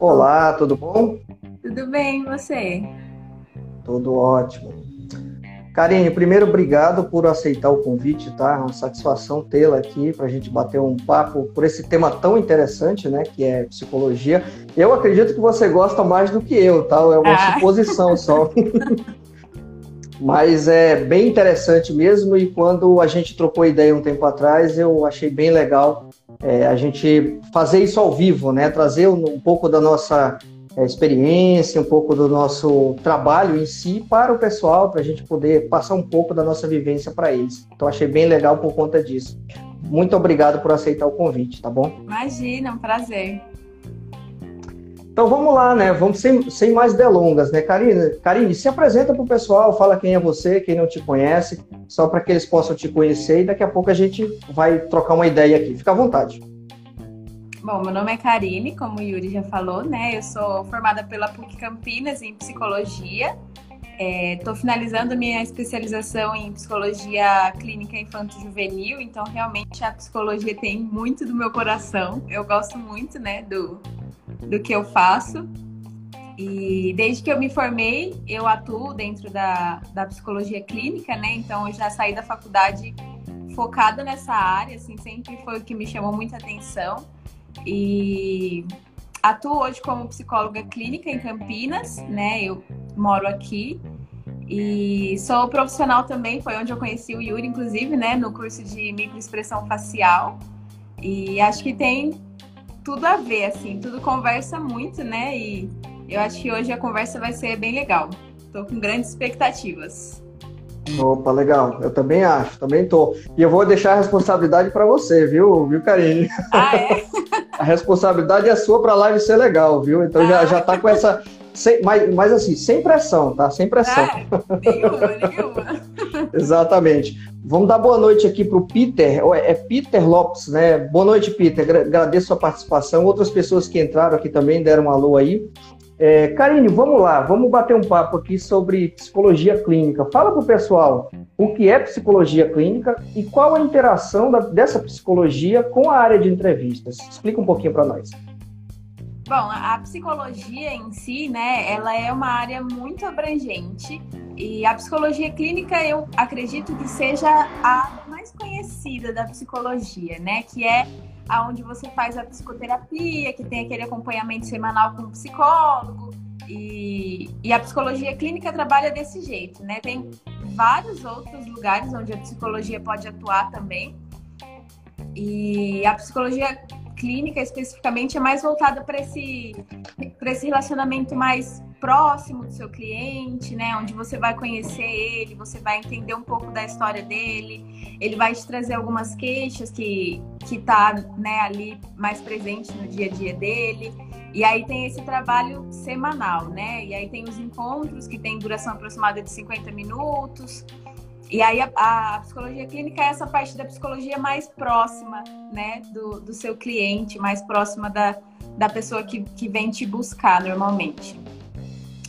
Olá, tudo bom? Tudo bem, você? Tudo ótimo. Karine, primeiro, obrigado por aceitar o convite, tá? É uma satisfação tê-la aqui para a gente bater um papo por esse tema tão interessante, né? Que é psicologia. Eu acredito que você gosta mais do que eu, tá? É uma ah. suposição só. Mas é bem interessante mesmo, e quando a gente trocou ideia um tempo atrás, eu achei bem legal é, a gente fazer isso ao vivo, né? Trazer um, um pouco da nossa é, experiência, um pouco do nosso trabalho em si para o pessoal, para a gente poder passar um pouco da nossa vivência para eles. Então achei bem legal por conta disso. Muito obrigado por aceitar o convite, tá bom? Imagina, um prazer. Então vamos lá, né? Vamos sem, sem mais delongas, né? Karine, Karine, se apresenta para o pessoal, fala quem é você, quem não te conhece, só para que eles possam te conhecer e daqui a pouco a gente vai trocar uma ideia aqui. Fica à vontade. Bom, meu nome é Karine, como o Yuri já falou, né? Eu sou formada pela PUC Campinas em psicologia. Estou é, finalizando minha especialização em psicologia clínica infanto-juvenil, então realmente a psicologia tem muito do meu coração. Eu gosto muito, né, do, do que eu faço. E desde que eu me formei, eu atuo dentro da, da psicologia clínica, né? Então eu já saí da faculdade focada nessa área, assim, sempre foi o que me chamou muita atenção. E atuo hoje como psicóloga clínica em Campinas, né? Eu moro aqui. E sou profissional também, foi onde eu conheci o Yuri, inclusive, né? No curso de microexpressão facial. E acho que tem tudo a ver, assim, tudo conversa muito, né? E eu acho que hoje a conversa vai ser bem legal. Estou com grandes expectativas. Opa, legal. Eu também acho, também tô. E eu vou deixar a responsabilidade para você, viu, viu, Karine? Ah, é? a responsabilidade é sua para a live ser legal, viu? Então ah. já, já tá com essa. Sem, mas, mas assim, sem pressão, tá? Sem pressão. Ah, nenhuma, nenhuma. Exatamente. Vamos dar boa noite aqui para o Peter, é Peter Lopes, né? Boa noite, Peter. Agradeço a sua participação. Outras pessoas que entraram aqui também deram um alô aí. É, Karine, vamos lá, vamos bater um papo aqui sobre psicologia clínica. Fala para o pessoal o que é psicologia clínica e qual a interação da, dessa psicologia com a área de entrevistas. Explica um pouquinho para nós. Bom, a psicologia em si, né, ela é uma área muito abrangente e a psicologia clínica eu acredito que seja a mais conhecida da psicologia, né, que é aonde você faz a psicoterapia, que tem aquele acompanhamento semanal com o psicólogo. E, e a psicologia clínica trabalha desse jeito, né? Tem vários outros lugares onde a psicologia pode atuar também. E a psicologia clínica especificamente é mais voltada para esse, esse relacionamento mais próximo do seu cliente, né? Onde você vai conhecer ele, você vai entender um pouco da história dele, ele vai te trazer algumas queixas que que tá, né, ali mais presente no dia a dia dele. E aí tem esse trabalho semanal, né? E aí tem os encontros que tem duração aproximada de 50 minutos. E aí a, a, psicologia clínica é essa parte da psicologia mais próxima, né, do, do seu cliente, mais próxima da, da pessoa que, que vem te buscar normalmente.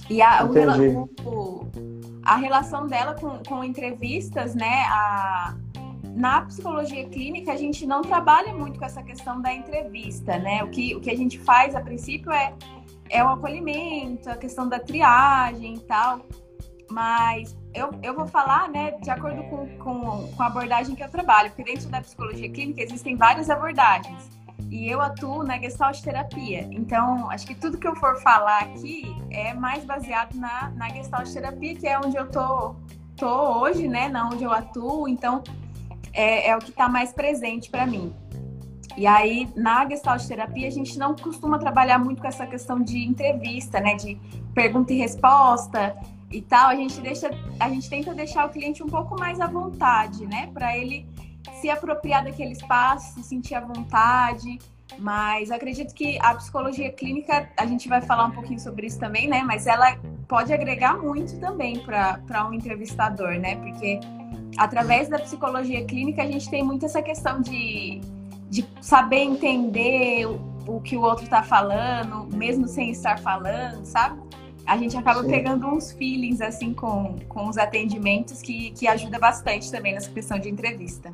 E a, o, o, a relação dela com, com entrevistas, né, a, na psicologia clínica a gente não trabalha muito com essa questão da entrevista, né? O que, o que a gente faz a princípio é, é o acolhimento, a questão da triagem e tal. Mas eu, eu vou falar, né, de acordo com, com, com a abordagem que eu trabalho, porque dentro da psicologia clínica existem várias abordagens. E eu atuo na gestalt terapia. Então, acho que tudo que eu for falar aqui é mais baseado na, na gestalt terapia, que é onde eu tô, tô hoje, né, na onde eu atuo. Então, é, é o que está mais presente para mim. E aí, na gestalt terapia, a gente não costuma trabalhar muito com essa questão de entrevista, né, de pergunta e resposta e tal, a gente deixa, a gente tenta deixar o cliente um pouco mais à vontade, né, para ele se apropriar daquele espaço, se sentir à vontade. Mas acredito que a psicologia clínica, a gente vai falar um pouquinho sobre isso também, né? Mas ela pode agregar muito também para um entrevistador, né? Porque através da psicologia clínica a gente tem muito essa questão de, de saber entender o, o que o outro está falando, mesmo sem estar falando, sabe? A gente acaba Sim. pegando uns feelings assim com, com os atendimentos que, que ajuda bastante também nessa questão de entrevista.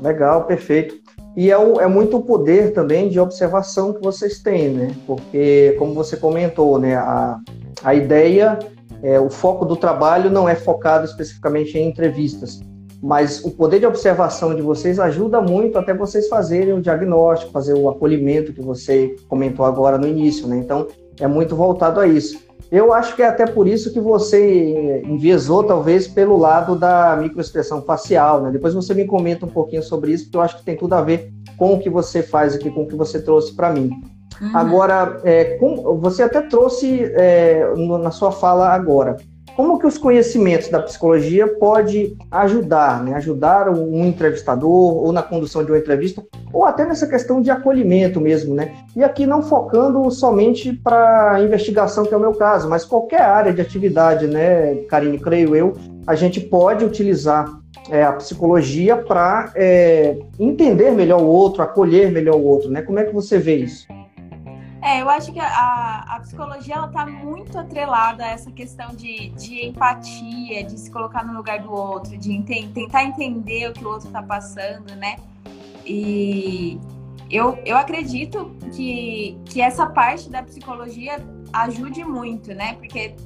Legal, perfeito. E é, o, é muito o poder também de observação que vocês têm, né? Porque, como você comentou, né, a, a ideia, é, o foco do trabalho não é focado especificamente em entrevistas, mas o poder de observação de vocês ajuda muito até vocês fazerem o diagnóstico, fazer o acolhimento que você comentou agora no início, né? Então, é muito voltado a isso. Eu acho que é até por isso que você enviesou, talvez, pelo lado da microexpressão facial, né? Depois você me comenta um pouquinho sobre isso, porque eu acho que tem tudo a ver com o que você faz aqui, com o que você trouxe para mim. Uhum. Agora, é, com, você até trouxe é, no, na sua fala agora, como que os conhecimentos da psicologia pode ajudar, né? ajudar um entrevistador ou na condução de uma entrevista, ou até nessa questão de acolhimento mesmo, né? E aqui não focando somente para investigação, que é o meu caso, mas qualquer área de atividade, né, Karine, creio eu, a gente pode utilizar é, a psicologia para é, entender melhor o outro, acolher melhor o outro, né? Como é que você vê isso? É, eu acho que a, a psicologia ela tá muito atrelada a essa questão de, de empatia, de se colocar no lugar do outro, de ente tentar entender o que o outro está passando, né? E eu, eu acredito que, que essa parte da psicologia ajude muito, né? Porque,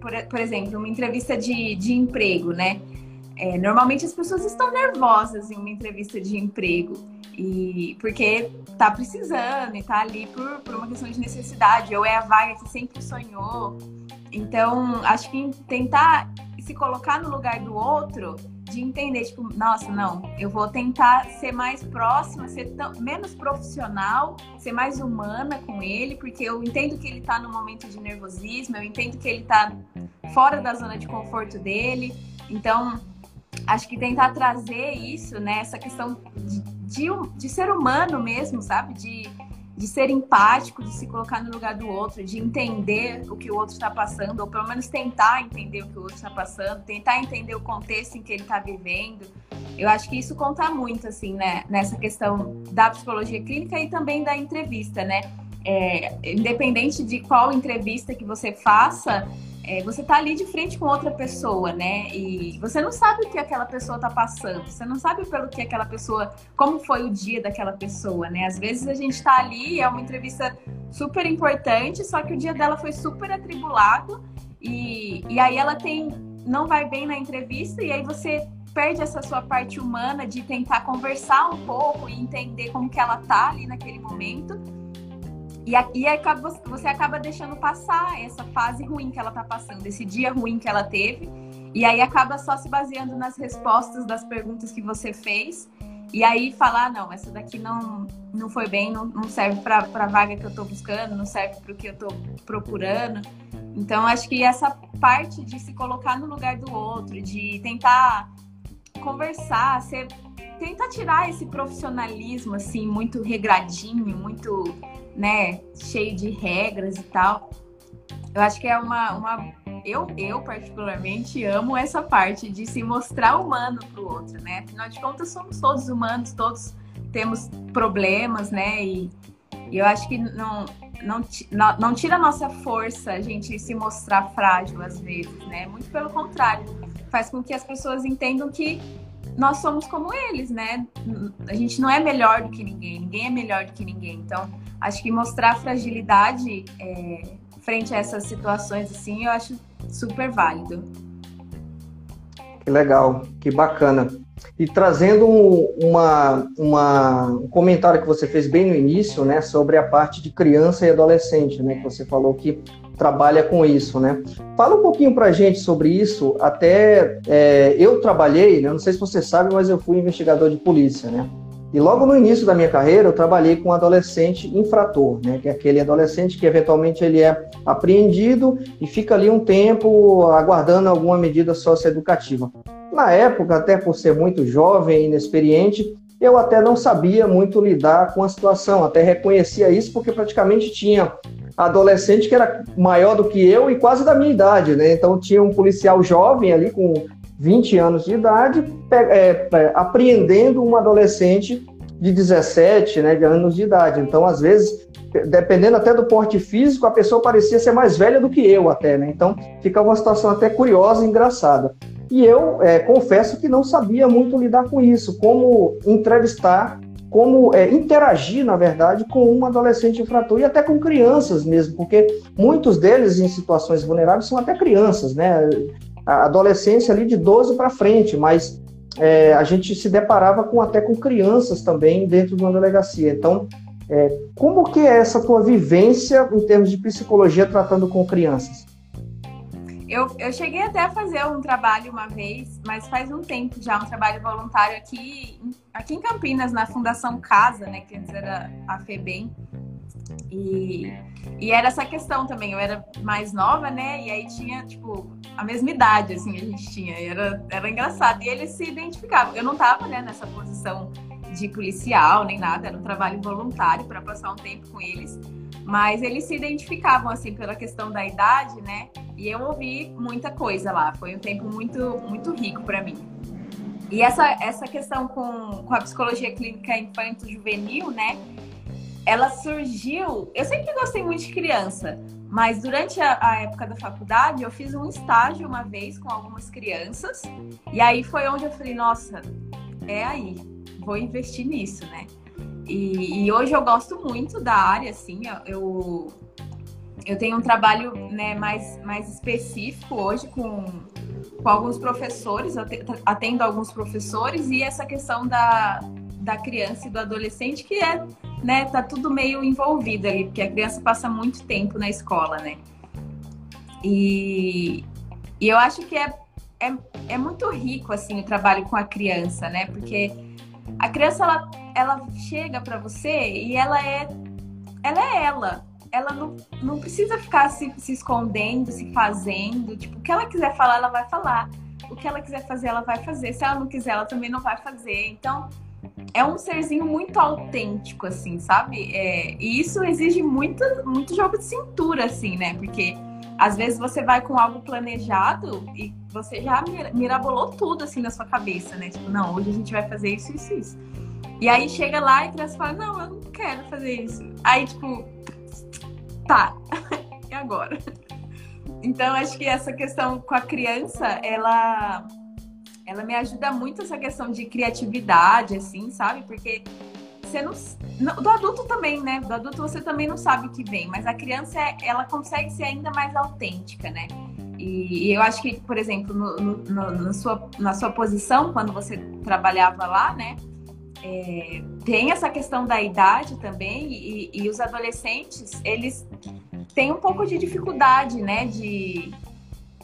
por, por exemplo, uma entrevista de, de emprego, né? É, normalmente as pessoas estão nervosas em uma entrevista de emprego. E porque tá precisando e tá ali por, por uma questão de necessidade, ou é a vaga que sempre sonhou. Então, acho que tentar se colocar no lugar do outro, de entender, tipo, nossa, não, eu vou tentar ser mais próxima, ser menos profissional, ser mais humana com ele, porque eu entendo que ele tá no momento de nervosismo, eu entendo que ele tá fora da zona de conforto dele. Então, acho que tentar trazer isso, né, essa questão de de, de ser humano mesmo, sabe? De, de ser empático, de se colocar no lugar do outro, de entender o que o outro está passando, ou pelo menos tentar entender o que o outro está passando, tentar entender o contexto em que ele está vivendo. Eu acho que isso conta muito, assim, né, nessa questão da psicologia clínica e também da entrevista, né? É, independente de qual entrevista que você faça, é, você tá ali de frente com outra pessoa, né? E você não sabe o que aquela pessoa tá passando, você não sabe pelo que aquela pessoa, como foi o dia daquela pessoa, né? Às vezes a gente tá ali, é uma entrevista super importante, só que o dia dela foi super atribulado e, e aí ela tem, não vai bem na entrevista e aí você perde essa sua parte humana de tentar conversar um pouco e entender como que ela tá ali naquele momento e, acaba, você acaba deixando passar essa fase ruim que ela tá passando, esse dia ruim que ela teve. E aí acaba só se baseando nas respostas das perguntas que você fez. E aí falar, ah, não, essa daqui não, não foi bem, não, não serve para a vaga que eu estou buscando, não serve para o que eu estou procurando. Então, acho que essa parte de se colocar no lugar do outro, de tentar conversar, ser, tentar tirar esse profissionalismo, assim, muito regradinho, muito né, cheio de regras e tal. Eu acho que é uma, uma eu, eu particularmente amo essa parte de se mostrar humano para o outro, né? Afinal de contas, somos todos humanos, todos temos problemas, né? E, e eu acho que não, não, não tira a nossa força a gente se mostrar frágil às vezes, né? Muito pelo contrário, faz com que as pessoas entendam que nós somos como eles, né? A gente não é melhor do que ninguém, ninguém é melhor do que ninguém. Então, acho que mostrar fragilidade é, frente a essas situações assim, eu acho super válido. Que legal, que bacana. E trazendo uma, uma, um comentário que você fez bem no início, né, sobre a parte de criança e adolescente, né, que você falou que trabalha com isso, né? Fala um pouquinho para gente sobre isso. Até é, eu trabalhei, né, não sei se você sabe, mas eu fui investigador de polícia, né? E logo no início da minha carreira, eu trabalhei com um adolescente infrator, né? que é aquele adolescente que eventualmente ele é apreendido e fica ali um tempo aguardando alguma medida socioeducativa. Na época, até por ser muito jovem e inexperiente, eu até não sabia muito lidar com a situação, até reconhecia isso porque praticamente tinha adolescente que era maior do que eu e quase da minha idade, né? Então tinha um policial jovem ali com 20 anos de idade, é, é, apreendendo um adolescente de 17 né, de anos de idade. Então, às vezes, dependendo até do porte físico, a pessoa parecia ser mais velha do que eu até, né? Então, fica uma situação até curiosa e engraçada. E eu é, confesso que não sabia muito lidar com isso, como entrevistar como é, interagir, na verdade, com um adolescente infrator e até com crianças mesmo, porque muitos deles em situações vulneráveis são até crianças, né? A adolescência ali de 12 para frente, mas é, a gente se deparava com até com crianças também dentro de uma delegacia. Então, é, como que é essa tua vivência em termos de psicologia tratando com crianças? Eu, eu cheguei até a fazer um trabalho uma vez, mas faz um tempo já, um trabalho voluntário aqui, aqui em Campinas, na Fundação Casa, né, que antes era a FEBEM. E, e era essa questão também, eu era mais nova, né, e aí tinha, tipo, a mesma idade, assim, a gente tinha, e era, era engraçado. E eles se identificavam. Eu não tava, né, nessa posição de policial, nem nada, era um trabalho voluntário para passar um tempo com eles. Mas eles se identificavam, assim, pela questão da idade, né? E eu ouvi muita coisa lá. Foi um tempo muito, muito rico para mim. E essa, essa questão com, com a psicologia clínica infanto-juvenil, né? Ela surgiu. Eu sempre gostei muito de criança, mas durante a, a, época da faculdade eu fiz um estágio uma vez com algumas crianças. E aí foi onde eu falei: nossa, é aí, vou investir nisso, né? E, e, hoje eu gosto muito da área, assim, eu, eu tenho um trabalho né, mais, mais específico hoje com, com alguns professores, atendo alguns professores, e essa questão da, da criança e do adolescente, que é, né, tá tudo meio envolvido ali, porque a criança passa muito tempo na escola, né? E, e eu acho que é, é, é muito rico, assim, o trabalho com a criança, né? Porque a criança, ela, ela chega para você e ela é ela é ela. Ela não, não precisa ficar se, se escondendo, se fazendo. Tipo, o que ela quiser falar, ela vai falar. O que ela quiser fazer, ela vai fazer. Se ela não quiser, ela também não vai fazer. Então, é um serzinho muito autêntico, assim, sabe? É, e isso exige muito, muito jogo de cintura, assim, né? Porque às vezes você vai com algo planejado e você já mirabolou tudo assim na sua cabeça, né? Tipo, não, hoje a gente vai fazer isso, isso, isso. E aí chega lá e a criança fala, não, eu não quero fazer isso. Aí, tipo, tá, e agora? Então, acho que essa questão com a criança, ela, ela me ajuda muito essa questão de criatividade, assim, sabe? Porque você não, do adulto também, né? Do adulto você também não sabe o que vem, mas a criança ela consegue ser ainda mais autêntica, né? E, e eu acho que, por exemplo, no, no, no, sua, na sua posição, quando você trabalhava lá, né? É, tem essa questão da idade também, e, e os adolescentes, eles têm um pouco de dificuldade, né? De,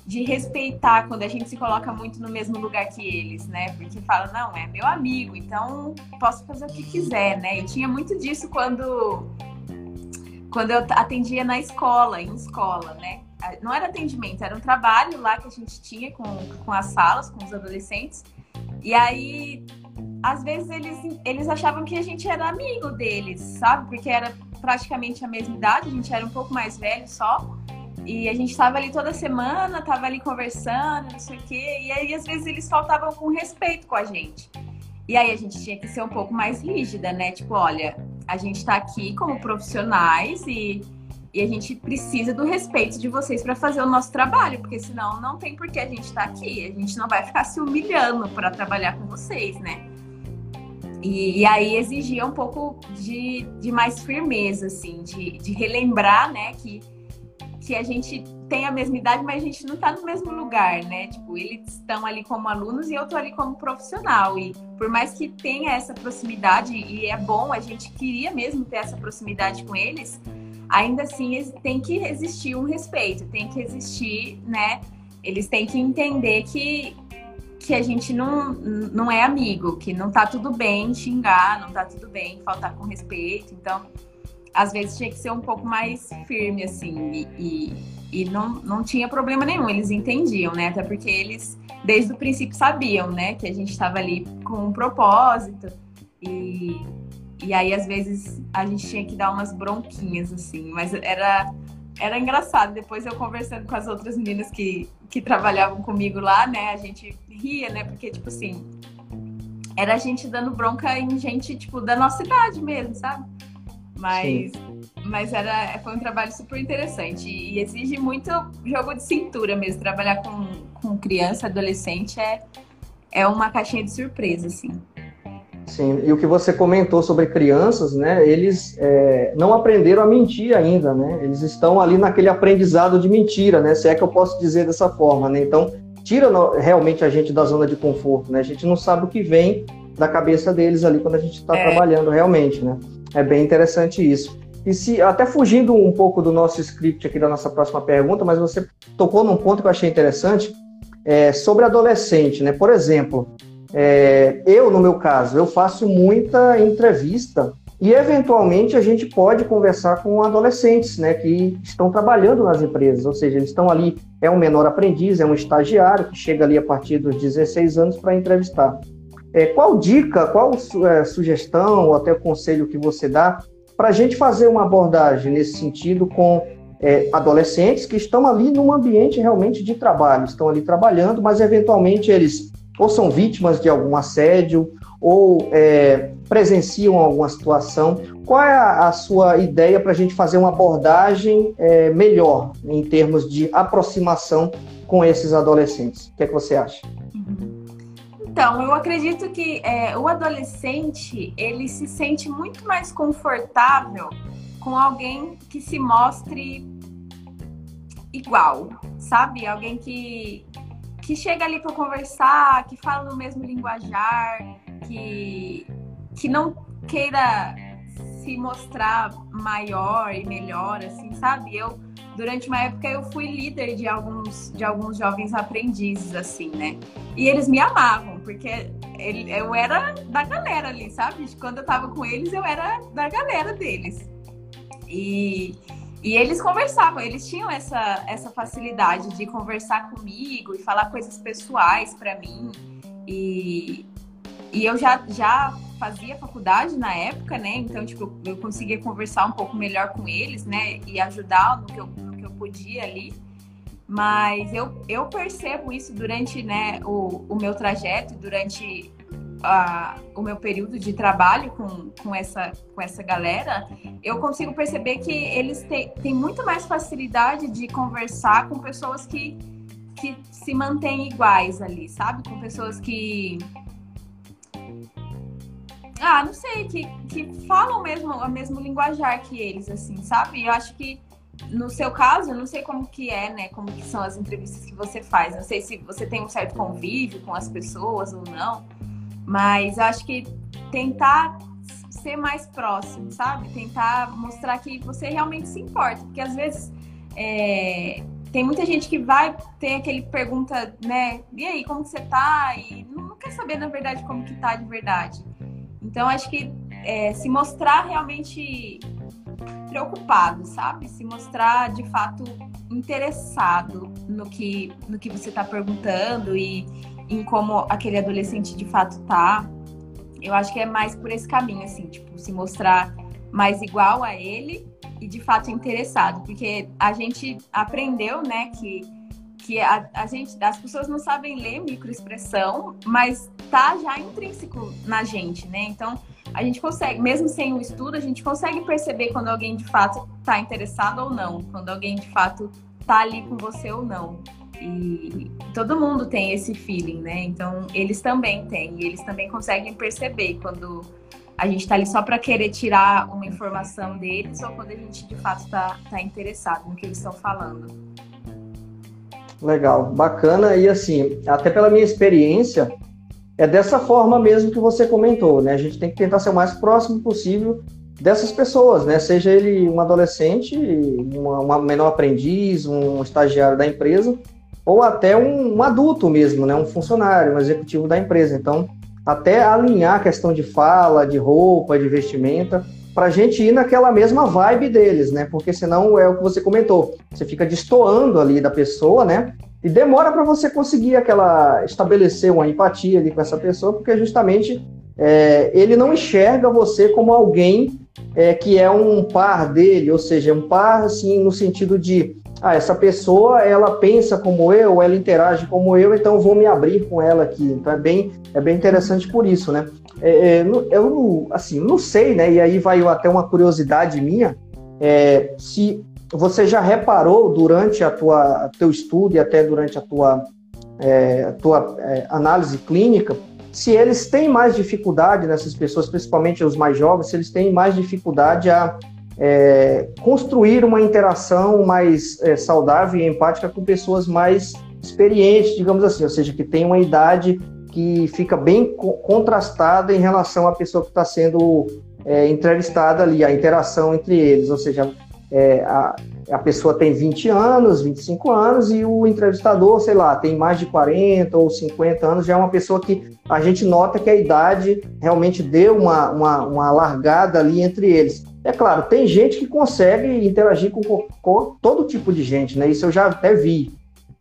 de respeitar quando a gente se coloca muito no mesmo lugar que eles, né? Porque fala, não, é meu amigo, então posso fazer o que quiser, né? Eu tinha muito disso quando quando eu atendia na escola, em escola, né? Não era atendimento, era um trabalho lá que a gente tinha com, com as salas, com os adolescentes. E aí, às vezes, eles, eles achavam que a gente era amigo deles, sabe? Porque era praticamente a mesma idade, a gente era um pouco mais velho só. E a gente estava ali toda semana, estava ali conversando, não sei o quê. E aí, às vezes, eles faltavam com respeito com a gente. E aí, a gente tinha que ser um pouco mais rígida, né? Tipo, olha, a gente está aqui como profissionais e, e a gente precisa do respeito de vocês para fazer o nosso trabalho, porque senão não tem por que a gente estar tá aqui. A gente não vai ficar se humilhando para trabalhar com vocês, né? E, e, aí exigia um pouco de, de mais firmeza, assim, de, de relembrar, né, que que a gente tem a mesma idade, mas a gente não está no mesmo lugar, né? Tipo, eles estão ali como alunos e eu estou ali como profissional. E por mais que tenha essa proximidade, e é bom, a gente queria mesmo ter essa proximidade com eles, ainda assim tem que existir um respeito, tem que existir, né? Eles têm que entender que, que a gente não, não é amigo, que não tá tudo bem xingar, não tá tudo bem faltar com respeito. Então, às vezes tinha que ser um pouco mais firme, assim, e, e, e, não, não tinha problema nenhum, eles entendiam, né? Até porque eles, desde o princípio, sabiam, né, que a gente estava ali com um propósito, e, e aí, às vezes, a gente tinha que dar umas bronquinhas, assim, mas era, era engraçado. Depois eu conversando com as outras meninas que, que trabalhavam comigo lá, né, a gente ria, né, porque, tipo assim, era a gente dando bronca em gente, tipo, da nossa idade mesmo, sabe? Mas, mas era, foi um trabalho super interessante e exige muito jogo de cintura mesmo. Trabalhar com, com criança, adolescente é, é uma caixinha de surpresa, assim. Sim, e o que você comentou sobre crianças, né? Eles é, não aprenderam a mentir ainda, né? Eles estão ali naquele aprendizado de mentira, né? Se é que eu posso dizer dessa forma, né? Então, tira realmente a gente da zona de conforto, né? A gente não sabe o que vem da cabeça deles ali quando a gente está é. trabalhando realmente, né? É bem interessante isso. E se até fugindo um pouco do nosso script aqui da nossa próxima pergunta, mas você tocou num ponto que eu achei interessante é, sobre adolescente, né? Por exemplo, é, eu, no meu caso, eu faço muita entrevista e, eventualmente, a gente pode conversar com adolescentes né, que estão trabalhando nas empresas, ou seja, eles estão ali, é um menor aprendiz, é um estagiário que chega ali a partir dos 16 anos para entrevistar. É, qual dica, qual é, sugestão ou até conselho que você dá para a gente fazer uma abordagem nesse sentido com é, adolescentes que estão ali num ambiente realmente de trabalho, estão ali trabalhando, mas eventualmente eles ou são vítimas de algum assédio, ou é, presenciam alguma situação. Qual é a, a sua ideia para a gente fazer uma abordagem é, melhor em termos de aproximação com esses adolescentes? O que é que você acha? Então, eu acredito que é, o adolescente ele se sente muito mais confortável com alguém que se mostre igual, sabe? Alguém que, que chega ali para conversar, que fala no mesmo linguajar, que, que não queira se mostrar maior e melhor, assim, sabe? Eu, durante uma época, eu fui líder de alguns, de alguns jovens aprendizes, assim, né? E eles me amavam, porque ele, eu era da galera ali, sabe? Quando eu tava com eles, eu era da galera deles. E e eles conversavam, eles tinham essa, essa facilidade de conversar comigo e falar coisas pessoais para mim. E, e eu já, já fazia faculdade na época, né? Então, tipo, eu conseguia conversar um pouco melhor com eles, né? E ajudar no que eu, podia ali. Mas eu, eu percebo isso durante né, o, o meu trajeto, durante a, o meu período de trabalho com, com, essa, com essa galera, eu consigo perceber que eles têm, têm muito mais facilidade de conversar com pessoas que, que se mantêm iguais ali, sabe? Com pessoas que. Ah, não sei, que, que falam mesmo o mesmo linguajar que eles, assim, sabe? Eu acho que no seu caso, eu não sei como que é, né? Como que são as entrevistas que você faz. Não sei se você tem um certo convívio com as pessoas ou não. Mas acho que tentar ser mais próximo, sabe? Tentar mostrar que você realmente se importa. Porque às vezes é, tem muita gente que vai ter aquele pergunta, né? E aí, como que você tá? E não quer saber, na verdade, como que tá de verdade. Então, acho que é, se mostrar realmente preocupado, sabe? Se mostrar de fato interessado no que, no que você está perguntando e em como aquele adolescente de fato tá. Eu acho que é mais por esse caminho, assim, tipo, se mostrar mais igual a ele e de fato interessado, porque a gente aprendeu, né, que, que a, a gente, as pessoas não sabem ler microexpressão, mas tá já intrínseco na gente, né? Então a gente consegue, mesmo sem o estudo, a gente consegue perceber quando alguém de fato tá interessado ou não, quando alguém de fato tá ali com você ou não. E todo mundo tem esse feeling, né? Então, eles também têm. E eles também conseguem perceber quando a gente está ali só para querer tirar uma informação deles ou quando a gente de fato está tá interessado no que eles estão falando. Legal, bacana. E assim, até pela minha experiência, é dessa forma mesmo que você comentou, né? A gente tem que tentar ser o mais próximo possível dessas pessoas, né? Seja ele um adolescente, uma, uma menor aprendiz, um estagiário da empresa, ou até um, um, adulto mesmo, né? um funcionário, um executivo da empresa. Então, até alinhar a questão de fala, de roupa, de vestimenta, para a gente ir naquela mesma vibe deles, né? Porque senão é o que você comentou, você fica destoando ali da pessoa, né? E demora para você conseguir aquela estabelecer uma empatia ali com essa pessoa, porque justamente é, ele não enxerga você como alguém é, que é um par dele, ou seja, um par assim no sentido de ah, essa pessoa ela pensa como eu, ela interage como eu, então vou me abrir com ela aqui. Então é bem, é bem interessante por isso, né? É, é eu assim não sei, né? E aí vai até uma curiosidade minha, é, se você já reparou durante a tua teu estudo e até durante a tua, é, tua é, análise clínica se eles têm mais dificuldade nessas pessoas, principalmente os mais jovens, se eles têm mais dificuldade a é, construir uma interação mais é, saudável e empática com pessoas mais experientes, digamos assim, ou seja, que tem uma idade que fica bem contrastada em relação à pessoa que está sendo é, entrevistada ali, a interação entre eles, ou seja, é, a, a pessoa tem 20 anos, 25 anos e o entrevistador, sei lá, tem mais de 40 ou 50 anos, já é uma pessoa que a gente nota que a idade realmente deu uma, uma, uma largada ali entre eles. É claro, tem gente que consegue interagir com, com todo tipo de gente, né? Isso eu já até vi.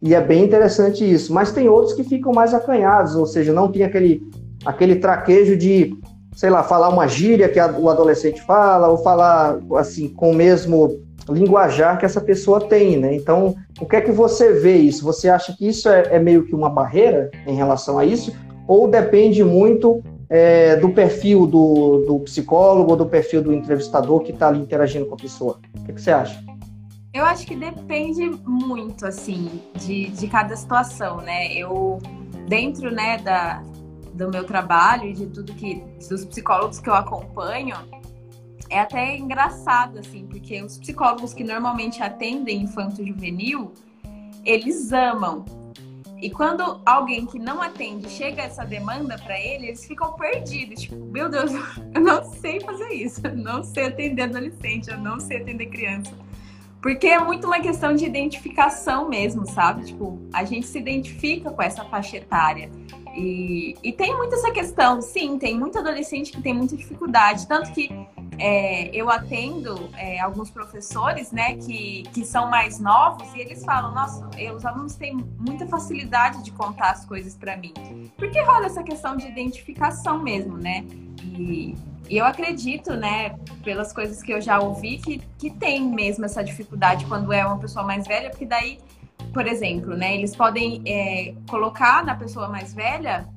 E é bem interessante isso. Mas tem outros que ficam mais acanhados, ou seja, não tem aquele, aquele traquejo de, sei lá, falar uma gíria que a, o adolescente fala, ou falar assim, com o mesmo linguajar que essa pessoa tem, né? Então, o que é que você vê isso? Você acha que isso é, é meio que uma barreira em relação a isso? Ou depende muito é, do perfil do, do psicólogo ou do perfil do entrevistador que está ali interagindo com a pessoa? O que, que, você acha? Eu acho que depende muito, assim, de, de cada situação, né? Eu, dentro, né, da, do meu trabalho e de tudo que, dos psicólogos que eu acompanho, é até engraçado, assim, porque os psicólogos que normalmente atendem infanto-juvenil, eles amam e quando alguém que não atende chega essa demanda para ele, eles ficam perdidos. Tipo, meu Deus, eu não sei fazer isso. Eu não sei atender adolescente, eu não sei atender criança. Porque é muito uma questão de identificação mesmo, sabe? Tipo, a gente se identifica com essa faixa etária. E, e tem muito essa questão, sim, tem muito adolescente que tem muita dificuldade. Tanto que é, eu atendo é, alguns professores, né, que, que são mais novos e eles falam, nossa, os alunos têm muita facilidade de contar as coisas para mim, porque rola essa questão de identificação mesmo, né? E, e, eu acredito, né, pelas coisas que eu já ouvi, que, que tem mesmo essa dificuldade quando é uma pessoa mais velha, porque daí, por exemplo, né, eles podem é, colocar na pessoa mais velha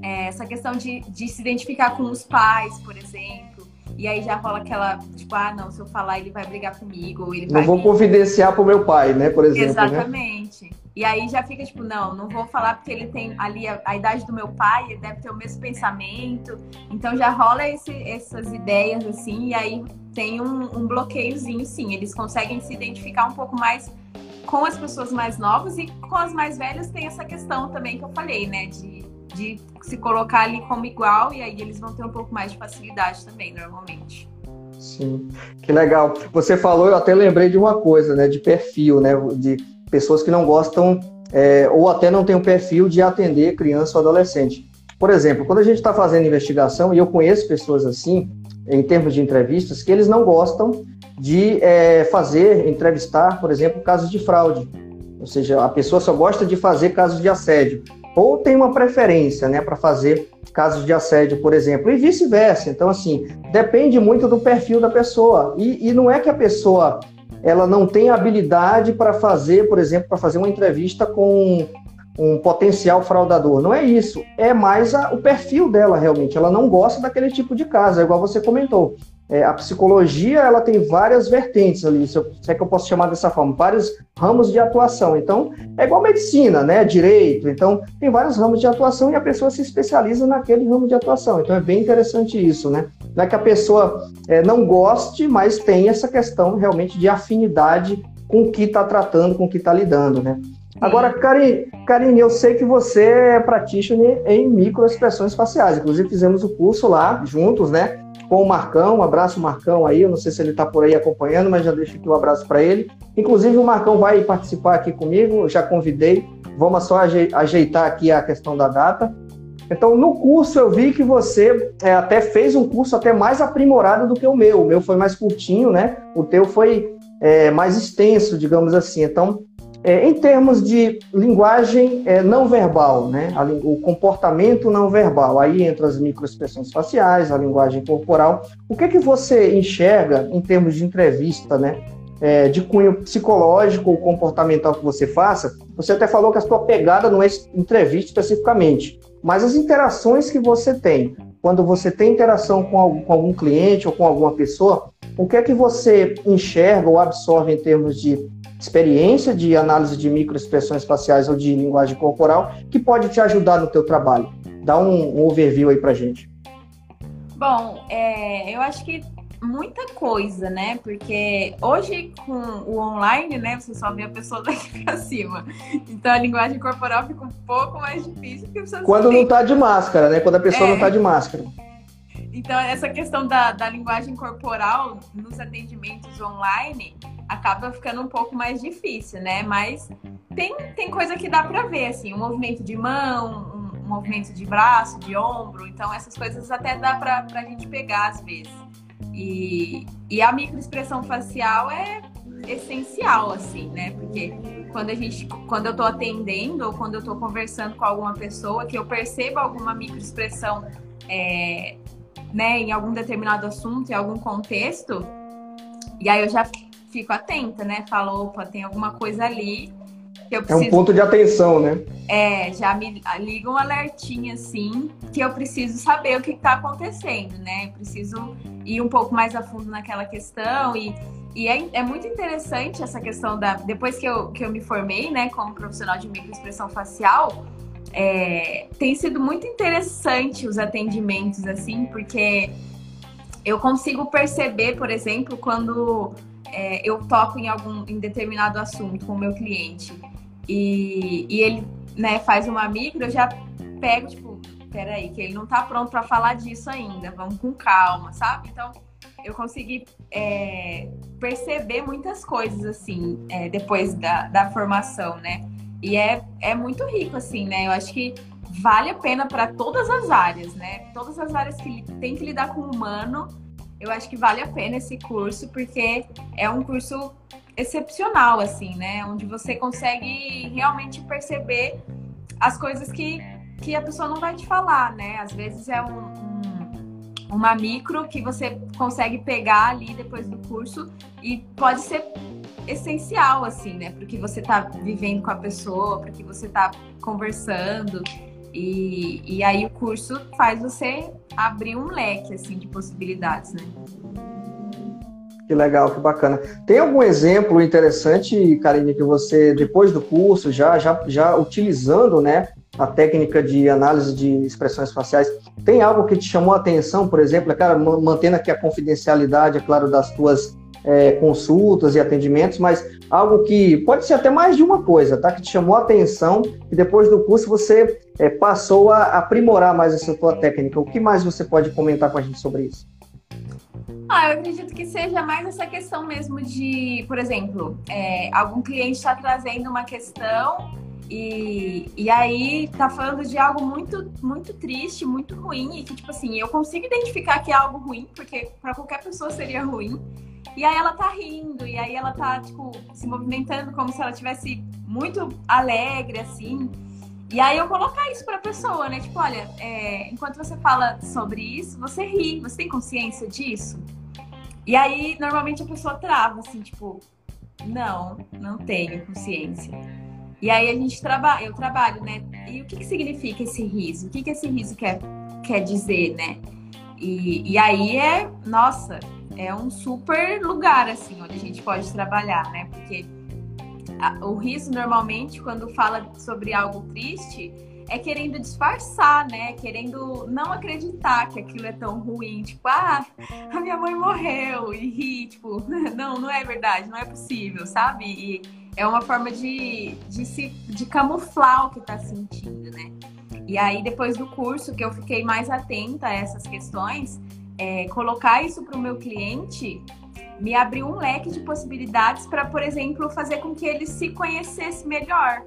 é, essa questão de, de se identificar com os pais, por exemplo e aí já rola aquela, tipo, ah, não, se eu falar ele vai brigar comigo, ou ele Não vou me... confidenciar pro meu pai, né, por exemplo. Né? Exatamente. Né? E aí já fica tipo, não, não vou falar porque ele tem ali a, a, idade do meu pai, ele deve ter o mesmo pensamento. Então já rola esse, essas ideias assim, e aí tem um, um bloqueiozinho, sim. Eles conseguem se identificar um pouco mais com as pessoas mais novas e com as mais velhas tem essa questão também que eu falei, né? De de se colocar ali como igual e aí eles vão ter um pouco mais de facilidade também, normalmente. Sim, que legal. Você falou, eu até lembrei de uma coisa, né, de perfil, né, de pessoas que não gostam é, ou até não têm um perfil de atender criança ou adolescente. Por exemplo, quando a gente está fazendo investigação, e eu conheço pessoas assim, em termos de entrevistas, que eles não gostam de é, fazer, entrevistar, por exemplo, casos de fraude. Ou seja, a pessoa só gosta de fazer casos de assédio ou tem uma preferência, né, para fazer casos de assédio, por exemplo, e vice-versa. Então, assim, depende muito do perfil da pessoa. E, e não é que a pessoa ela não tem habilidade para fazer, por exemplo, para fazer uma entrevista com um potencial fraudador. Não é isso. É mais a, o perfil dela realmente. Ela não gosta daquele tipo de caso, é igual você comentou é, a psicologia ela tem várias vertentes ali, se, eu, se, é que eu posso chamar dessa forma, vários ramos de atuação. Então, é igual medicina, né? Direito. Então, tem vários ramos de atuação e a pessoa se especializa naquele ramo de atuação. Então, é bem interessante isso, né? Não é que a pessoa é, não goste, mas tem essa questão realmente de afinidade com o que está tratando, com o que está lidando, né? Agora, Karine, Karine, eu sei que você é practitioner em microexpressões faciais. Inclusive, fizemos o curso lá juntos, né? com o Marcão. Um abraço, Marcão, aí. Eu não sei se ele está por aí acompanhando, mas já deixo aqui um abraço para ele. Inclusive, o Marcão vai participar aqui comigo, eu já convidei. Vamos só ajeitar aqui a questão da data. Então, no curso eu vi que você é, até fez um curso até mais aprimorado do que o meu. O meu foi mais curtinho, né? O teu foi é, mais extenso, digamos assim. Então, é, em termos de linguagem é, não verbal, né? A, o comportamento não verbal, aí entra as microexpressões faciais, a linguagem corporal. O que é que você enxerga em termos de entrevista, né? É, de cunho psicológico ou comportamental que você faça? Você até falou que a sua pegada não é entrevista especificamente, mas as interações que você tem, quando você tem interação com algum, com algum cliente ou com alguma pessoa, o que é que você enxerga ou absorve em termos de experiência de análise de microexpressões faciais ou de linguagem corporal que pode te ajudar no teu trabalho. Dá um, um overview aí para gente. Bom, é, eu acho que muita coisa, né? Porque hoje com o online, né, você só vê a pessoa daqui pra cima. Então a linguagem corporal fica um pouco mais difícil. Quando não tá de máscara, né? Quando a pessoa é. não tá de máscara. Então, essa questão da, da linguagem corporal nos atendimentos online acaba ficando um pouco mais difícil, né? Mas tem, tem coisa que dá para ver, assim, um movimento de mão, um, um, movimento de braço, de ombro. Então, essas coisas até dá para a gente pegar às vezes. E, e a microexpressão facial é essencial, assim, né? Porque quando a gente, quando eu tô atendendo ou quando eu tô conversando com alguma pessoa, que eu percebo alguma microexpressão é, né, em algum determinado assunto, em algum contexto, e aí eu já fico atenta, né? Falo, opa, tem alguma coisa ali que eu preciso... É um ponto de atenção, né? É, já me liga um alertinho assim, que eu preciso saber o que está acontecendo, né? Eu preciso ir um pouco mais a fundo naquela questão e, e é, é, muito interessante essa questão da... Depois que eu, que eu me formei, né, como profissional de microexpressão facial, é, tem sido muito interessante os atendimentos, assim, porque eu consigo perceber, por exemplo, quando é, eu toco em algum em determinado assunto com o meu cliente e, e ele né, faz uma micro, eu já pego, tipo, peraí, que ele não tá pronto para falar disso ainda, vamos com calma, sabe? Então, eu consegui é, perceber muitas coisas, assim, é, depois da, da formação, né? E é, é muito rico, assim, né? Eu acho que vale a pena para todas as áreas, né? Todas as áreas que tem que lidar com o humano, eu acho que vale a pena esse curso, porque é um curso excepcional, assim, né? Onde você consegue realmente perceber as coisas que, que a pessoa não vai te falar, né? Às vezes é um, um, uma micro que você consegue pegar ali depois do curso e pode ser essencial, assim, né? Para o que você está vivendo com a pessoa, para o que você está conversando. E, e aí o curso faz você abrir um leque, assim, de possibilidades, né? Que legal, que bacana. Tem algum exemplo interessante, Karine, que você, depois do curso, já, já, já utilizando, né, a técnica de análise de expressões faciais, tem algo que te chamou a atenção, por exemplo, é, cara, mantendo aqui a confidencialidade, é claro, das tuas é, consultas e atendimentos, mas algo que pode ser até mais de uma coisa, tá? Que te chamou a atenção e depois do curso você é, passou a aprimorar mais essa tua técnica. O que mais você pode comentar com a gente sobre isso? Ah, eu acredito que seja mais essa questão mesmo de, por exemplo, é, algum cliente está trazendo uma questão e, e aí tá falando de algo muito, muito triste, muito ruim, e que, tipo assim, eu consigo identificar que é algo ruim, porque para qualquer pessoa seria ruim. E aí ela tá rindo, e aí ela tá, tipo, se movimentando como se ela tivesse muito alegre, assim. E aí eu colocar isso pra pessoa, né? Tipo, olha, é, enquanto você fala sobre isso, você ri, você tem consciência disso? E aí, normalmente a pessoa trava, assim, tipo, não, não tenho consciência. E aí a gente trabalha, eu trabalho, né? E o que, que significa esse riso? O que, que esse riso quer, quer dizer, né? E, e aí é, nossa, é um super lugar, assim, onde a gente pode trabalhar, né? Porque a, o riso, normalmente, quando fala sobre algo triste, é querendo disfarçar, né? Querendo não acreditar que aquilo é tão ruim. Tipo, ah, a minha mãe morreu e ri. Tipo, não, não é verdade, não é possível, sabe? E é uma forma de, de, se, de camuflar o que tá sentindo, né? E aí, depois do curso, que eu fiquei mais atenta a essas questões, é, colocar isso para o meu cliente me abriu um leque de possibilidades para, por exemplo, fazer com que ele se conhecesse melhor.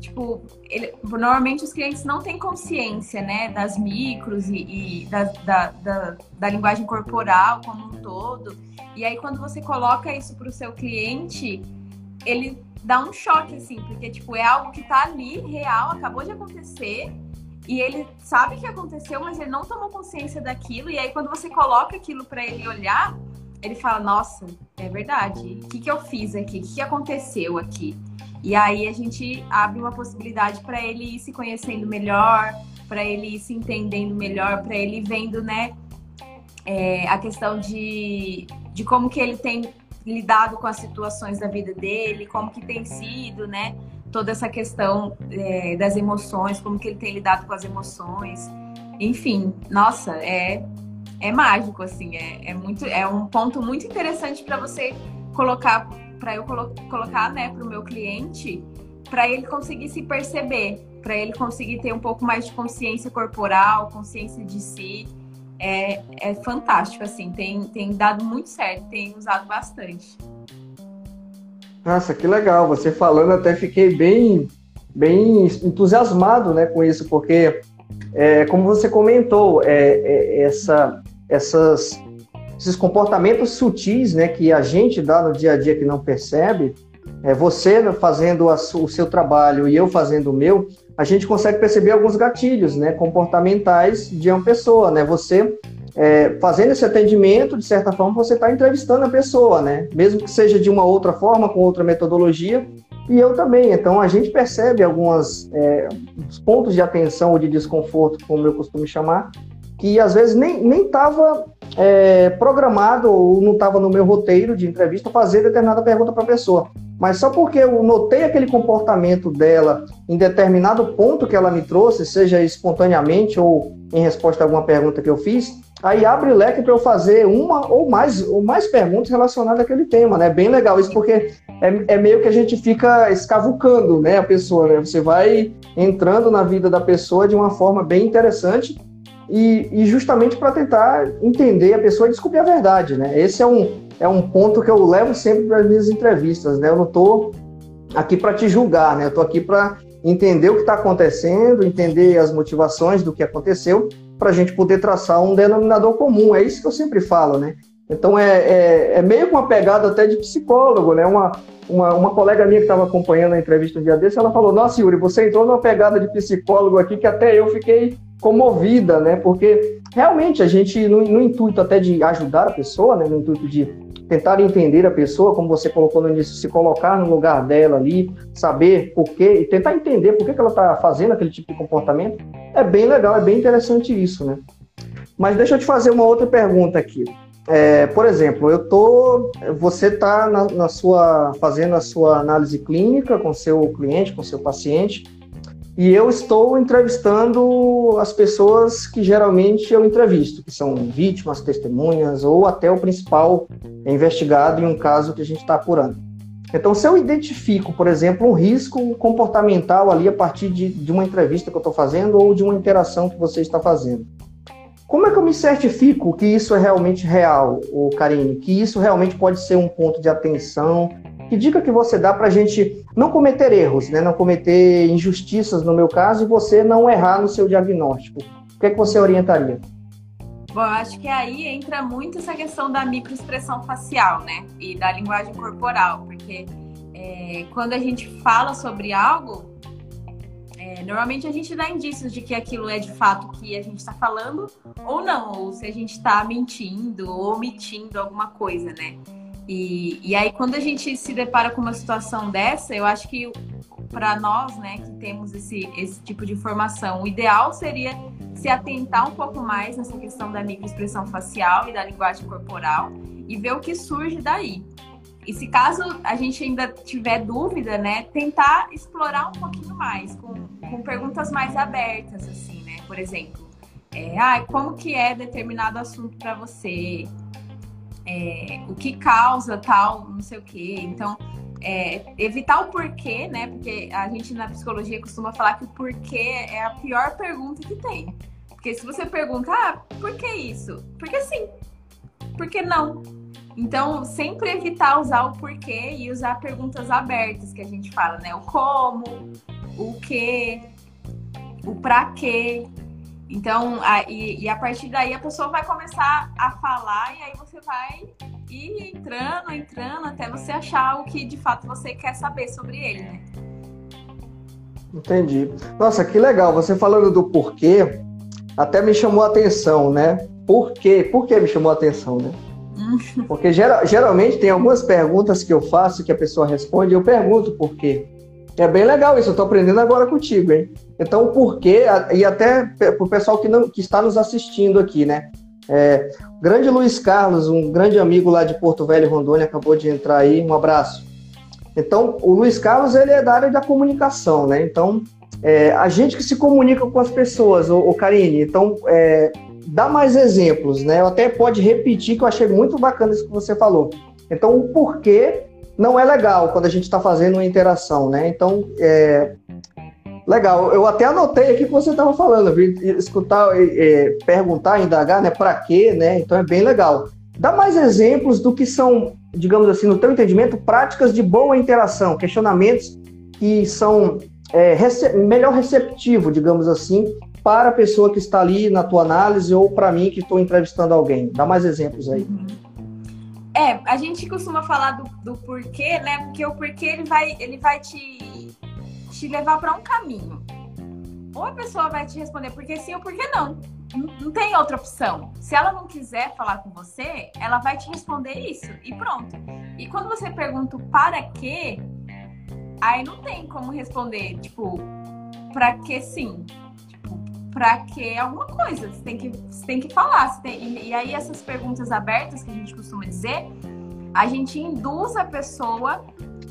Tipo, ele, normalmente os clientes não têm consciência, né, das micros e, e da, da, da, da, linguagem corporal como um todo. E aí, quando você coloca isso para o seu cliente, ele dá um choque, assim, porque, tipo, é algo que está ali, real, acabou de acontecer, e ele sabe que aconteceu, mas ele não tomou consciência daquilo. E aí, quando você coloca aquilo para ele olhar, ele fala: Nossa, é verdade. O que, que eu fiz aqui? O que, que aconteceu aqui? E aí a gente abre uma possibilidade para ele ir se conhecendo melhor, para ele ir se entendendo melhor, para ele vendo, né, é, a questão de, de como que ele tem lidado com as situações da vida dele, como que tem sido, né? toda essa questão é, das emoções, como que ele tem lidado com as emoções. Enfim, nossa, é, é mágico, assim, é, é, muito, é um ponto muito interessante para você colocar, para eu colo colocar, né, para o meu cliente, para ele conseguir se perceber, para ele conseguir ter um pouco mais de consciência corporal, consciência de si. É, é fantástico, assim, tem, tem dado muito certo, tem usado bastante. Nossa, que legal. Você falando, até fiquei bem, bem entusiasmado né, com isso, porque, é, como você comentou, é, é, essa, essas, esses comportamentos sutis né, que a gente dá no dia a dia que não percebe, é, você fazendo a, o seu trabalho e eu fazendo o meu, a gente consegue perceber alguns gatilhos né, comportamentais de uma pessoa. Né? Você é, fazendo esse atendimento, de certa forma, você está entrevistando a pessoa, né? mesmo que seja de uma outra forma, com outra metodologia, e eu também. Então, a gente percebe alguns é, pontos de atenção ou de desconforto, como eu costumo chamar, que às vezes nem estava é, programado ou não estava no meu roteiro de entrevista fazer determinada pergunta para a pessoa. Mas só porque eu notei aquele comportamento dela em determinado ponto que ela me trouxe, seja espontaneamente ou em resposta a alguma pergunta que eu fiz, aí abre o leque para eu fazer uma ou mais, ou mais perguntas relacionadas àquele tema, né? Bem legal isso, porque é, é, meio que a gente fica escavucando né, a pessoa, né? Você vai entrando na vida da pessoa de uma forma bem interessante e, e justamente para tentar entender a pessoa e descobrir a verdade, né? Esse é um, é um ponto que eu levo sempre para as minhas entrevistas, né? Eu não estou aqui para te julgar, né? Eu estou aqui para entender o que está acontecendo, entender as motivações do que aconteceu, para a gente poder traçar um denominador comum. É isso que eu sempre falo, né? Então é, é, é meio que uma pegada até de psicólogo, né? Uma, uma, uma colega minha que estava acompanhando a entrevista um dia desse, ela falou: Nossa, Yuri, você entrou numa pegada de psicólogo aqui que até eu fiquei comovida, né? Porque realmente a gente, no, no, intuito até de ajudar a pessoa, né? No intuito de tentar entender a pessoa, como você colocou no início, se colocar no lugar dela ali, saber por quê, e tentar entender por que, que ela está fazendo aquele tipo de comportamento, é bem legal, é bem interessante isso, né? Mas deixa eu te fazer uma outra pergunta aqui. É, por exemplo, eu tô, você está na, na, sua fazendo a sua análise clínica com seu cliente, com seu paciente, e eu estou entrevistando as pessoas que geralmente eu entrevisto, que são vítimas, testemunhas ou até o principal investigado em um caso que a gente está apurando. Então, se eu identifico, por exemplo, um risco comportamental ali a partir de, de uma entrevista que eu estou fazendo ou de uma interação que você está fazendo, como é que eu me certifico que isso é realmente real, o Karine? Que isso realmente pode ser um ponto de atenção que dica que você dá para a gente não cometer erros, né? não cometer injustiças no meu caso e você não errar no seu diagnóstico? O que, é que você orientaria? Bom, eu acho que aí entra muito essa questão da microexpressão facial, né? E da linguagem corporal, porque é, quando a gente fala sobre algo, é, normalmente a gente dá indícios de que aquilo é de fato que a gente está falando ou não, ou se a gente está mentindo ou omitindo alguma coisa, né? E, e aí, quando a gente se depara com uma situação dessa, eu acho que para nós, né, que temos esse, esse tipo de informação, o ideal seria se atentar um pouco mais nessa questão da microexpressão facial e da linguagem corporal e ver o que surge daí. E se caso a gente ainda tiver dúvida, né, tentar explorar um pouquinho mais, com, com perguntas mais abertas, assim, né? Por exemplo, é, ah, como que é determinado assunto para você? é, o que causa tal, não sei o quê. Então, é, evitar o porquê, né? Porque a gente na psicologia costuma falar que o porquê é a pior pergunta que tem. Porque se você pergunta, ah, por que isso? Porque sim. Por que não? Então, sempre evitar usar o porquê e usar perguntas abertas que a gente fala, né? O como, o que, o pra quê. Então, a, e, e, a partir daí a pessoa vai começar a falar e aí você vai ir entrando, entrando, até você achar o que de fato você quer saber sobre ele, né? Entendi. Nossa, que legal. Você falando do porquê, até me chamou a atenção, né? Por quê? Por que me chamou a atenção, né? Porque geral, geralmente tem algumas perguntas que eu faço que a pessoa responde e eu pergunto por quê. É bem legal isso, eu estou aprendendo agora contigo, hein? Então, o porquê, e até para o pessoal que, não, que está nos assistindo aqui, né? É, grande Luiz Carlos, um grande amigo lá de Porto Velho, Rondônia, acabou de entrar aí, um abraço. Então, o Luiz Carlos ele é da área da comunicação, né? Então, é, a gente que se comunica com as pessoas, o, o Karine, então, é, dá mais exemplos, né? Eu até pode repetir que eu achei muito bacana isso que você falou. Então, o porquê não é legal quando a gente está fazendo uma interação, né? Então, é, legal. Eu até anotei aqui o que você estava falando, escutar, é, perguntar, indagar, né? Para quê, né? Então é bem legal. Dá mais exemplos do que são, digamos assim, no teu entendimento, práticas de boa interação, questionamentos que são é, rece melhor receptivo, digamos assim, para a pessoa que está ali na tua análise ou para mim que estou entrevistando alguém. Dá mais exemplos aí. É, a gente costuma falar do, do porquê, né? Porque o porquê ele vai, ele vai te, te levar para um caminho. Ou a pessoa vai te responder porque sim ou porque não. Não tem outra opção. Se ela não quiser falar com você, ela vai te responder isso e pronto. E quando você pergunta para quê, aí não tem como responder, tipo, para que sim para que alguma coisa. Você tem que, você tem que falar. Tem, e, e, aí, essas perguntas abertas que a gente costuma dizer, a gente induz a pessoa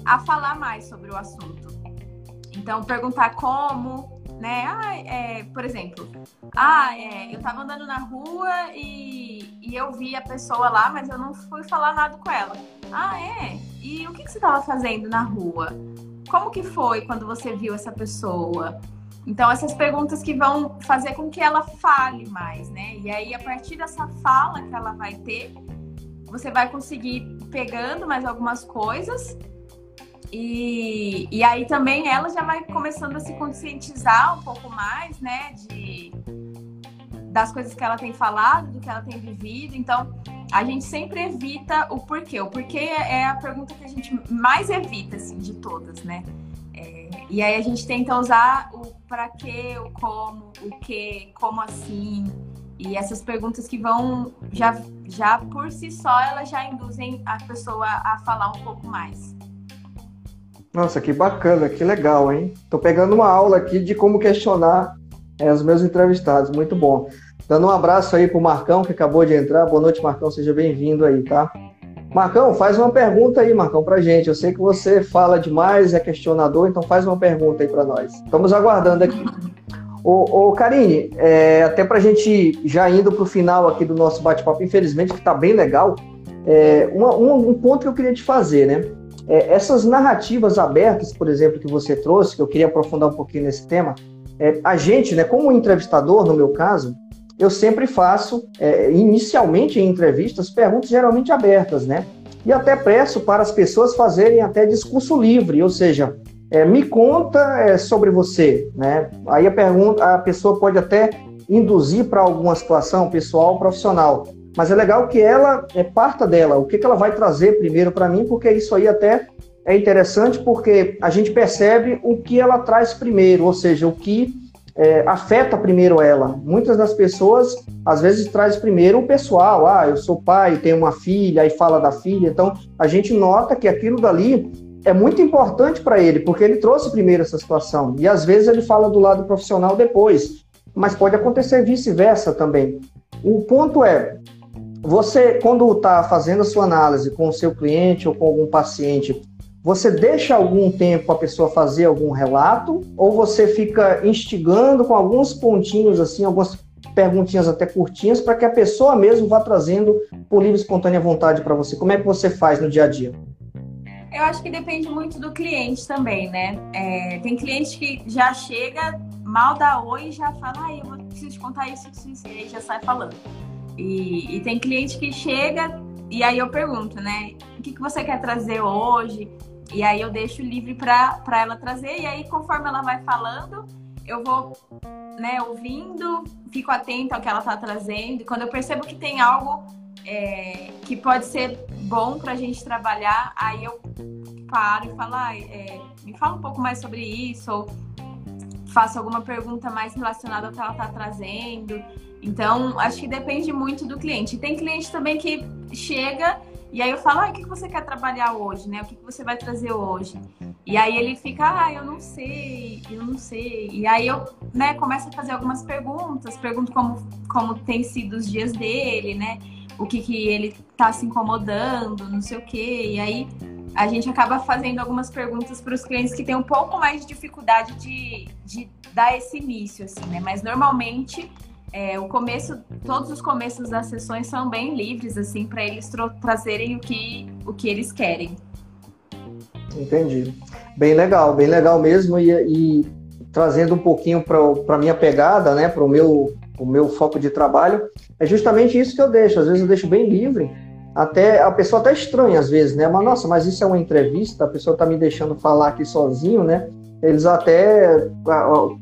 a falar mais sobre o assunto. Então, perguntar como, né? Ah, é, por exemplo, ah, é, eu tava andando na rua e, e eu vi a pessoa lá, mas eu não fui falar nada com ela. Ah, é? E o que, que você tava fazendo na rua? Como que foi quando você viu essa pessoa? Então, essas perguntas que vão fazer com que ela fale mais, né? E aí, a partir dessa fala que ela vai ter, você vai conseguir pegando mais algumas coisas. E, e aí também ela já vai começando a se conscientizar um pouco mais, né? De, das coisas que ela tem falado, do que ela tem vivido. Então, a gente sempre evita o porquê. O porquê é a pergunta que a gente mais evita, assim, de todas, né? É, e aí a gente tenta usar o para quê, o como, o que, como assim. E essas perguntas que vão já, já por si só, elas já induzem a pessoa a falar um pouco mais. Nossa, que bacana, que legal, hein? Tô pegando uma aula aqui de como questionar é, os meus entrevistados, muito bom. Dando um abraço aí pro Marcão, que acabou de entrar. Boa noite, Marcão, seja bem-vindo aí, tá? Marcão, faz uma pergunta aí, Marcão, pra gente. Eu sei que você fala demais, é questionador, então faz uma pergunta aí para nós. Estamos aguardando aqui. Ô, ô Karine, é, até pra gente já indo pro final aqui do nosso bate-papo, infelizmente, que tá bem legal, é, uma, um, um, ponto que eu queria te fazer, né? É, essas narrativas abertas, por exemplo, que você trouxe, que eu queria aprofundar um pouquinho nesse tema, é, a gente, né, como entrevistador, no meu caso, eu sempre faço, é, inicialmente em entrevistas, perguntas geralmente abertas, né? E até preço para as pessoas fazerem até discurso livre, ou seja, é, me conta é, sobre você, né? Aí a pergunta, a pessoa pode até induzir para alguma situação pessoal, profissional, mas é legal que ela é parta dela, o que, que ela vai trazer primeiro para mim, porque isso aí até é interessante, porque a gente percebe o que ela traz primeiro, ou seja, o que é, afeta primeiro ela. Muitas das pessoas, às vezes, traz primeiro o pessoal. Ah, eu sou pai, tenho uma filha, aí fala da filha. Então, a gente nota que aquilo dali é muito importante para ele, porque ele trouxe primeiro essa situação. E às vezes ele fala do lado profissional depois. Mas pode acontecer vice-versa também. O ponto é, você, quando está fazendo a sua análise com o seu cliente ou com algum paciente, você deixa algum tempo a pessoa fazer algum relato ou você fica instigando com alguns pontinhos assim, algumas perguntinhas até curtinhas para que a pessoa mesmo vá trazendo por livre espontânea vontade para você? Como é que você faz no dia a dia? Eu acho que depende muito do cliente também, né? É, tem cliente que já chega, mal dá oi e já fala, ah, eu preciso te contar isso, isso, e já sai falando. E, e tem cliente que chega e aí eu pergunto, né? O que, que você quer trazer hoje? E aí eu deixo livre para ela trazer, e aí conforme ela vai falando, eu vou né, ouvindo, fico atenta ao que ela está trazendo, e quando eu percebo que tem algo é, que pode ser bom para a gente trabalhar, aí eu paro e falo, ah, é, me fala um pouco mais sobre isso, ou faço alguma pergunta mais relacionada ao que ela está trazendo. Então, acho que depende muito do cliente. Tem cliente também que chega e aí eu falo, ah, o que você quer trabalhar hoje, né? O que você vai trazer hoje? E aí ele fica, ah, eu não sei, eu não sei. E aí eu, né, começo a fazer algumas perguntas, pergunto como, como tem sido os dias dele, né? O que que ele tá se incomodando, não sei o quê. E aí a gente acaba fazendo algumas perguntas para os clientes que têm um pouco mais de dificuldade de, de dar esse início, assim, né? Mas normalmente é, o começo, todos os começos das sessões são bem livres, assim, para eles trazerem o que, o que eles querem. Entendi. Bem legal, bem legal mesmo. E, e trazendo um pouquinho para a minha pegada, né, para o meu, o meu foco de trabalho, é justamente isso que eu deixo. Às vezes eu deixo bem livre. Até a pessoa até estranha às vezes, né? Mas nossa, mas isso é uma entrevista, a pessoa está me deixando falar aqui sozinho, né? Eles até,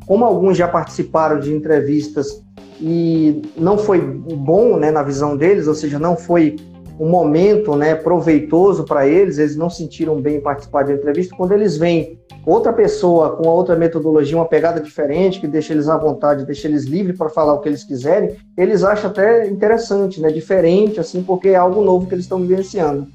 como alguns já participaram de entrevistas e não foi bom, né, na visão deles, ou seja, não foi um momento, né, proveitoso para eles, eles não sentiram bem participar da entrevista. Quando eles veem outra pessoa com outra metodologia, uma pegada diferente, que deixa eles à vontade, deixa eles livres para falar o que eles quiserem, eles acham até interessante, né, diferente, assim, porque é algo novo que eles estão vivenciando.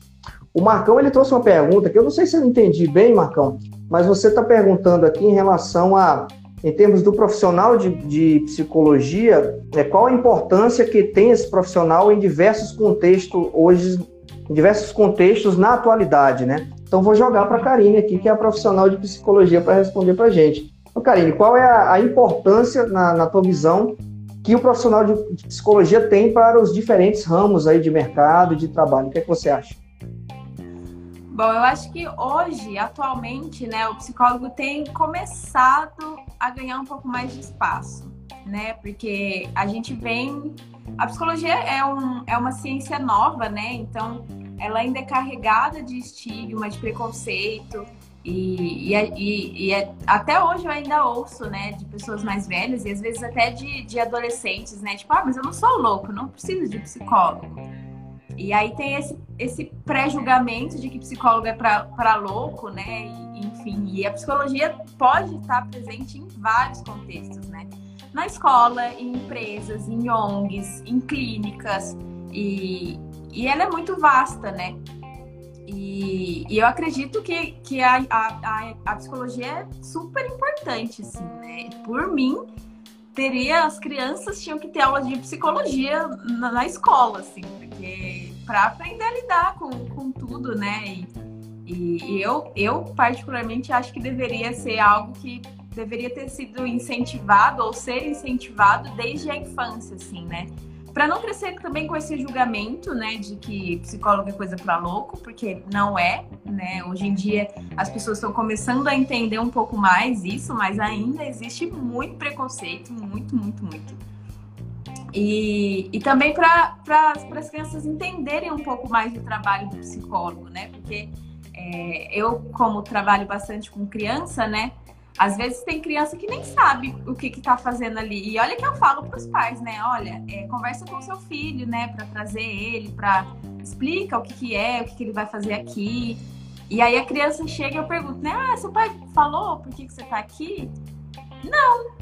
O Marcão ele trouxe uma pergunta que eu não sei se eu entendi bem, Marcão, mas você está perguntando aqui em relação a em termos do profissional de, de psicologia, é, qual a importância que tem esse profissional em diversos contextos hoje, em diversos contextos na atualidade, né? Então vou jogar para a Karine aqui, que é a profissional de psicologia, para responder para a gente. Então, Karine, qual é a, a importância, na, na, tua visão, que o profissional de, de psicologia tem para os diferentes ramos aí de mercado de trabalho? O que, é que você acha? Bom, eu acho que hoje, atualmente, né, o psicólogo tem começado a ganhar um pouco mais de espaço, né? Porque a gente vem. A psicologia é, um, é uma ciência nova, né? Então, ela ainda é carregada de estigma, de preconceito. E, e, e, e é, até hoje eu ainda ouço, né, de pessoas mais velhas e às vezes até de, de adolescentes, né? Tipo, ah, mas eu não sou louco, não preciso de psicólogo. E aí tem esse, esse pré-julgamento de que psicólogo é para louco, né? E, enfim, e a psicologia pode estar presente em vários contextos, né? Na escola, em empresas, em ONGs, em clínicas, e, e ela é muito vasta, né? E, e eu acredito que, que a, a, a, psicologia é super importante, assim, né? Por mim, teria, as crianças tinham que ter aula de psicologia na, na escola, assim, porque para aprender a lidar com, com tudo, né? E, e, eu, eu, particularmente, acho que deveria ser algo que deveria ter sido incentivado ou ser incentivado desde a infância, assim, né? Para não crescer também com esse julgamento, né, de que psicólogo é coisa para louco, porque não é, né? Hoje em dia as pessoas estão começando a entender um pouco mais isso, mas ainda existe muito preconceito, muito, muito, muito. E, e também para as crianças entenderem um pouco mais do trabalho do psicólogo, né? Porque é, eu, como trabalho bastante com criança, né? Às vezes tem criança que nem sabe o que está fazendo ali. E olha que eu falo para os pais, né? Olha, é, conversa com seu filho, né? Para trazer ele, para explica o que, que é, o que, que ele vai fazer aqui. E aí a criança chega e eu pergunto, né? Ah, seu pai falou por que, que você está aqui? Não,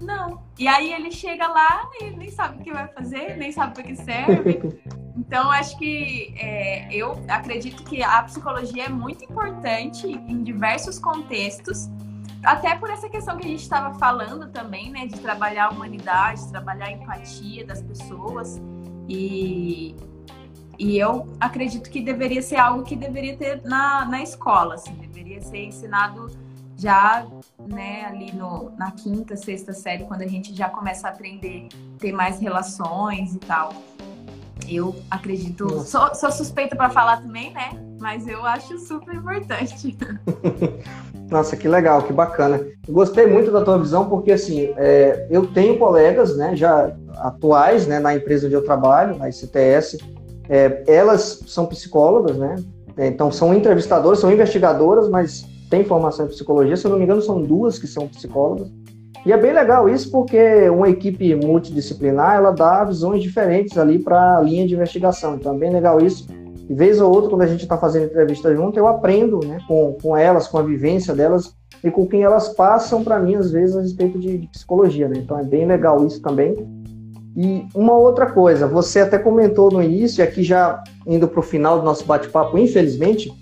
não. E aí ele chega lá e nem sabe o que vai fazer, nem sabe para que serve. Então, acho que é, eu acredito que a psicologia é muito importante em diversos contextos, até por essa questão que a gente estava falando também, né, de trabalhar a humanidade, trabalhar a empatia das pessoas. E, e eu acredito que deveria ser algo que deveria ter na, na escola, assim, deveria ser ensinado já né, ali no, na quinta, sexta série, quando a gente já começa a aprender, ter mais relações e tal. Eu acredito, sou, sou suspeita para falar também, né? Mas eu acho super importante. Nossa, que legal, que bacana. Gostei muito da tua visão, porque assim, é, eu tenho colegas, né, já atuais, né, na empresa onde eu trabalho, na ICTS, é, elas são psicólogas, né? Então são entrevistadoras, são investigadoras, mas tem formação em psicologia, se eu não me engano, são duas que são psicólogas. E é bem legal isso porque uma equipe multidisciplinar, ela dá visões diferentes ali para a linha de investigação. Então é bem legal isso. E vez ou outra, quando a gente está fazendo entrevista junto, eu aprendo né, com, com elas, com a vivência delas e com quem elas passam para mim, às vezes, a respeito de, de psicologia. Né? Então é bem legal isso também. E uma outra coisa, você até comentou no início, aqui já indo para o final do nosso bate-papo, infelizmente,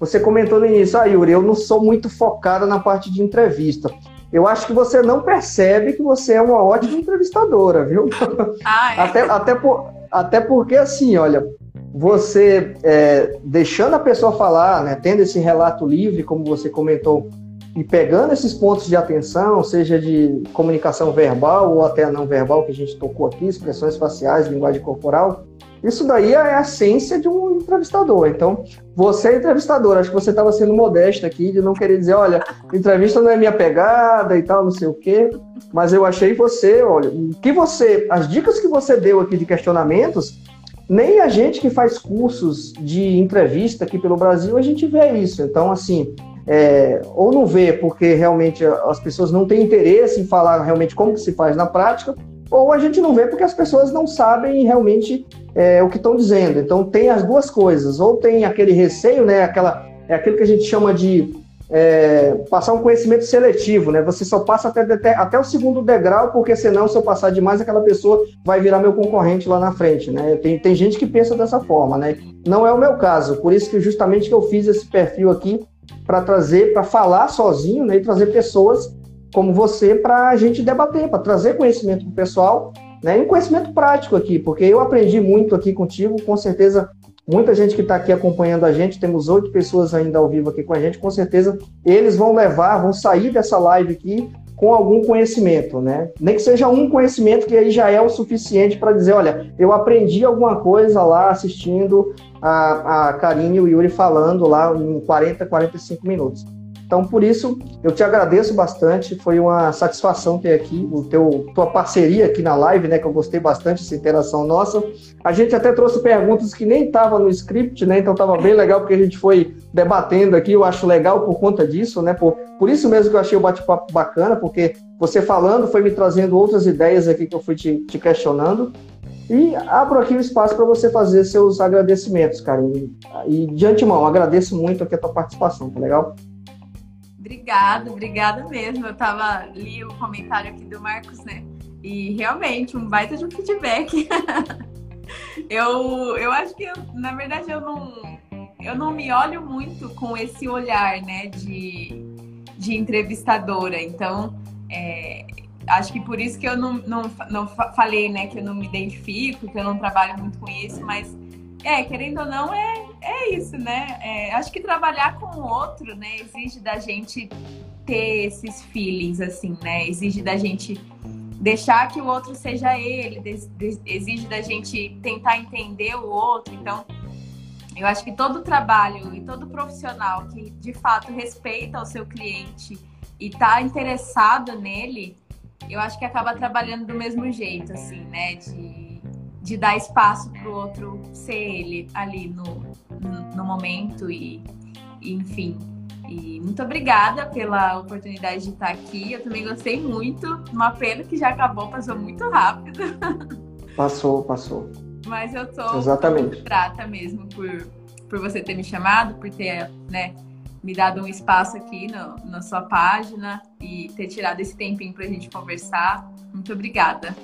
você comentou no início, ah, Yuri, eu não sou muito focada na parte de entrevista. Eu acho que você não percebe que você é uma ótima entrevistadora, viu? Ah, é? até, até, por, até porque, assim, olha, você é, deixando a pessoa falar, né, tendo esse relato livre, como você comentou, e pegando esses pontos de atenção, seja de comunicação verbal ou até não verbal que a gente tocou aqui, expressões faciais, linguagem corporal, isso daí é a essência de um entrevistador. Então, você é entrevistador, acho que você estava sendo modesto aqui, de não querer dizer, olha, entrevista não é minha pegada e tal, não sei o quê, mas eu achei você, olha, que você, as dicas que você deu aqui de questionamentos, nem a gente que faz cursos de entrevista aqui pelo Brasil, a gente vê isso. Então, assim, é, ou não vê porque realmente as pessoas não têm interesse em falar realmente como que se faz na prática, ou a gente não vê porque as pessoas não sabem realmente é, o que estão dizendo. Então tem as duas coisas, ou tem aquele receio, né, aquela, é aquilo que a gente chama de é, passar um conhecimento seletivo, né? Você só passa até, até, até, o segundo degrau, porque senão, se eu passar demais, aquela pessoa vai virar meu concorrente lá na frente, né? Tem, tem gente que pensa dessa forma, né? Não é o meu caso, por isso que justamente que eu fiz esse perfil aqui para trazer, para falar sozinho, né? E trazer pessoas como você para a gente debater, para trazer conhecimento para o pessoal né? E um conhecimento prático aqui, porque eu aprendi muito aqui contigo, com certeza muita gente que está aqui acompanhando a gente, temos oito pessoas ainda ao vivo aqui com a gente, com certeza eles vão levar, vão sair dessa live aqui com algum conhecimento, né? Nem que seja um conhecimento que aí já é o suficiente para dizer, olha, eu aprendi alguma coisa lá assistindo a, a Karine e o Yuri falando lá em 40, 45 minutos. Então, por isso, eu te agradeço bastante. Foi uma satisfação ter aqui o teu tua parceria aqui na live, né? Que eu gostei bastante dessa interação nossa. A gente até trouxe perguntas que nem estavam no script, né? Então estava bem legal porque a gente foi debatendo aqui. Eu acho legal por conta disso, né? Por, por isso mesmo que eu achei o bate-papo bacana, porque você falando foi me trazendo outras ideias aqui que eu fui te, te questionando. E abro aqui o espaço para você fazer seus agradecimentos, cara. E de antemão, agradeço muito aqui a tua participação, tá legal? Obrigada, obrigada mesmo. Eu tava li o comentário aqui do Marcos, né? E realmente, um baita de um feedback. eu, eu acho que, eu, na verdade, eu não, eu não me olho muito com esse olhar, né, de, de entrevistadora. Então, é, acho que por isso que eu não, não, não falei, né, que eu não me identifico, que eu não trabalho muito com isso, mas é, querendo ou não, é, é isso, né? É, acho que trabalhar com o outro, né, exige da gente ter esses feelings, assim, né? Exige da gente deixar que o outro seja ele, exige da gente tentar entender o outro. Então, eu acho que todo trabalho e todo profissional que de fato respeita o seu cliente e está interessado nele, eu acho que acaba trabalhando do mesmo jeito, assim, né? De de dar espaço para o outro ser ele ali no, no, no momento e, e, enfim. E muito obrigada pela oportunidade de estar aqui. Eu também gostei muito. Uma pena que já acabou, passou muito rápido. Passou, passou. Mas eu tô Exatamente. muito grata mesmo por, por você ter me chamado, por ter né, me dado um espaço aqui no, na sua página e ter tirado esse tempinho para a gente conversar. Muito obrigada.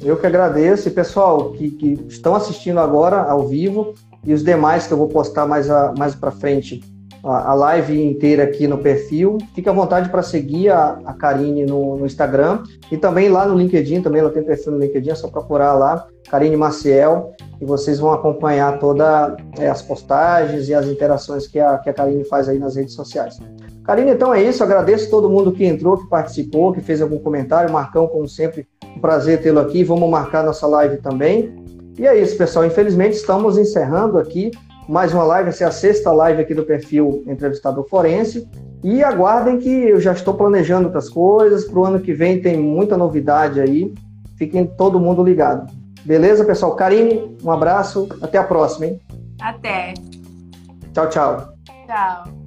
Eu que agradeço. E pessoal que, que estão assistindo agora ao vivo e os demais que eu vou postar mais, a, mais para frente a, live inteira aqui no perfil. Fique à vontade para seguir a, a Karine no, no, Instagram e também lá no LinkedIn. Também ela tem perfil no LinkedIn, é só procurar lá, Karine Maciel, e vocês vão acompanhar todas é, as postagens e as interações que a, que a Karine faz aí nas redes sociais. Karine, então é isso. Agradeço todo mundo que entrou, que participou, que fez algum comentário. Marcão, como sempre, um prazer tê-lo aqui. Vamos marcar nossa live também. E é isso, pessoal. Infelizmente, estamos encerrando aqui mais uma live. Essa é a sexta live aqui do perfil Entrevistador Forense. E aguardem que eu já estou planejando outras coisas. Para o ano que vem tem muita novidade aí. Fiquem todo mundo ligado. Beleza, pessoal? Karine, um abraço. Até a próxima, hein? Até. Tchau, tchau. Tchau.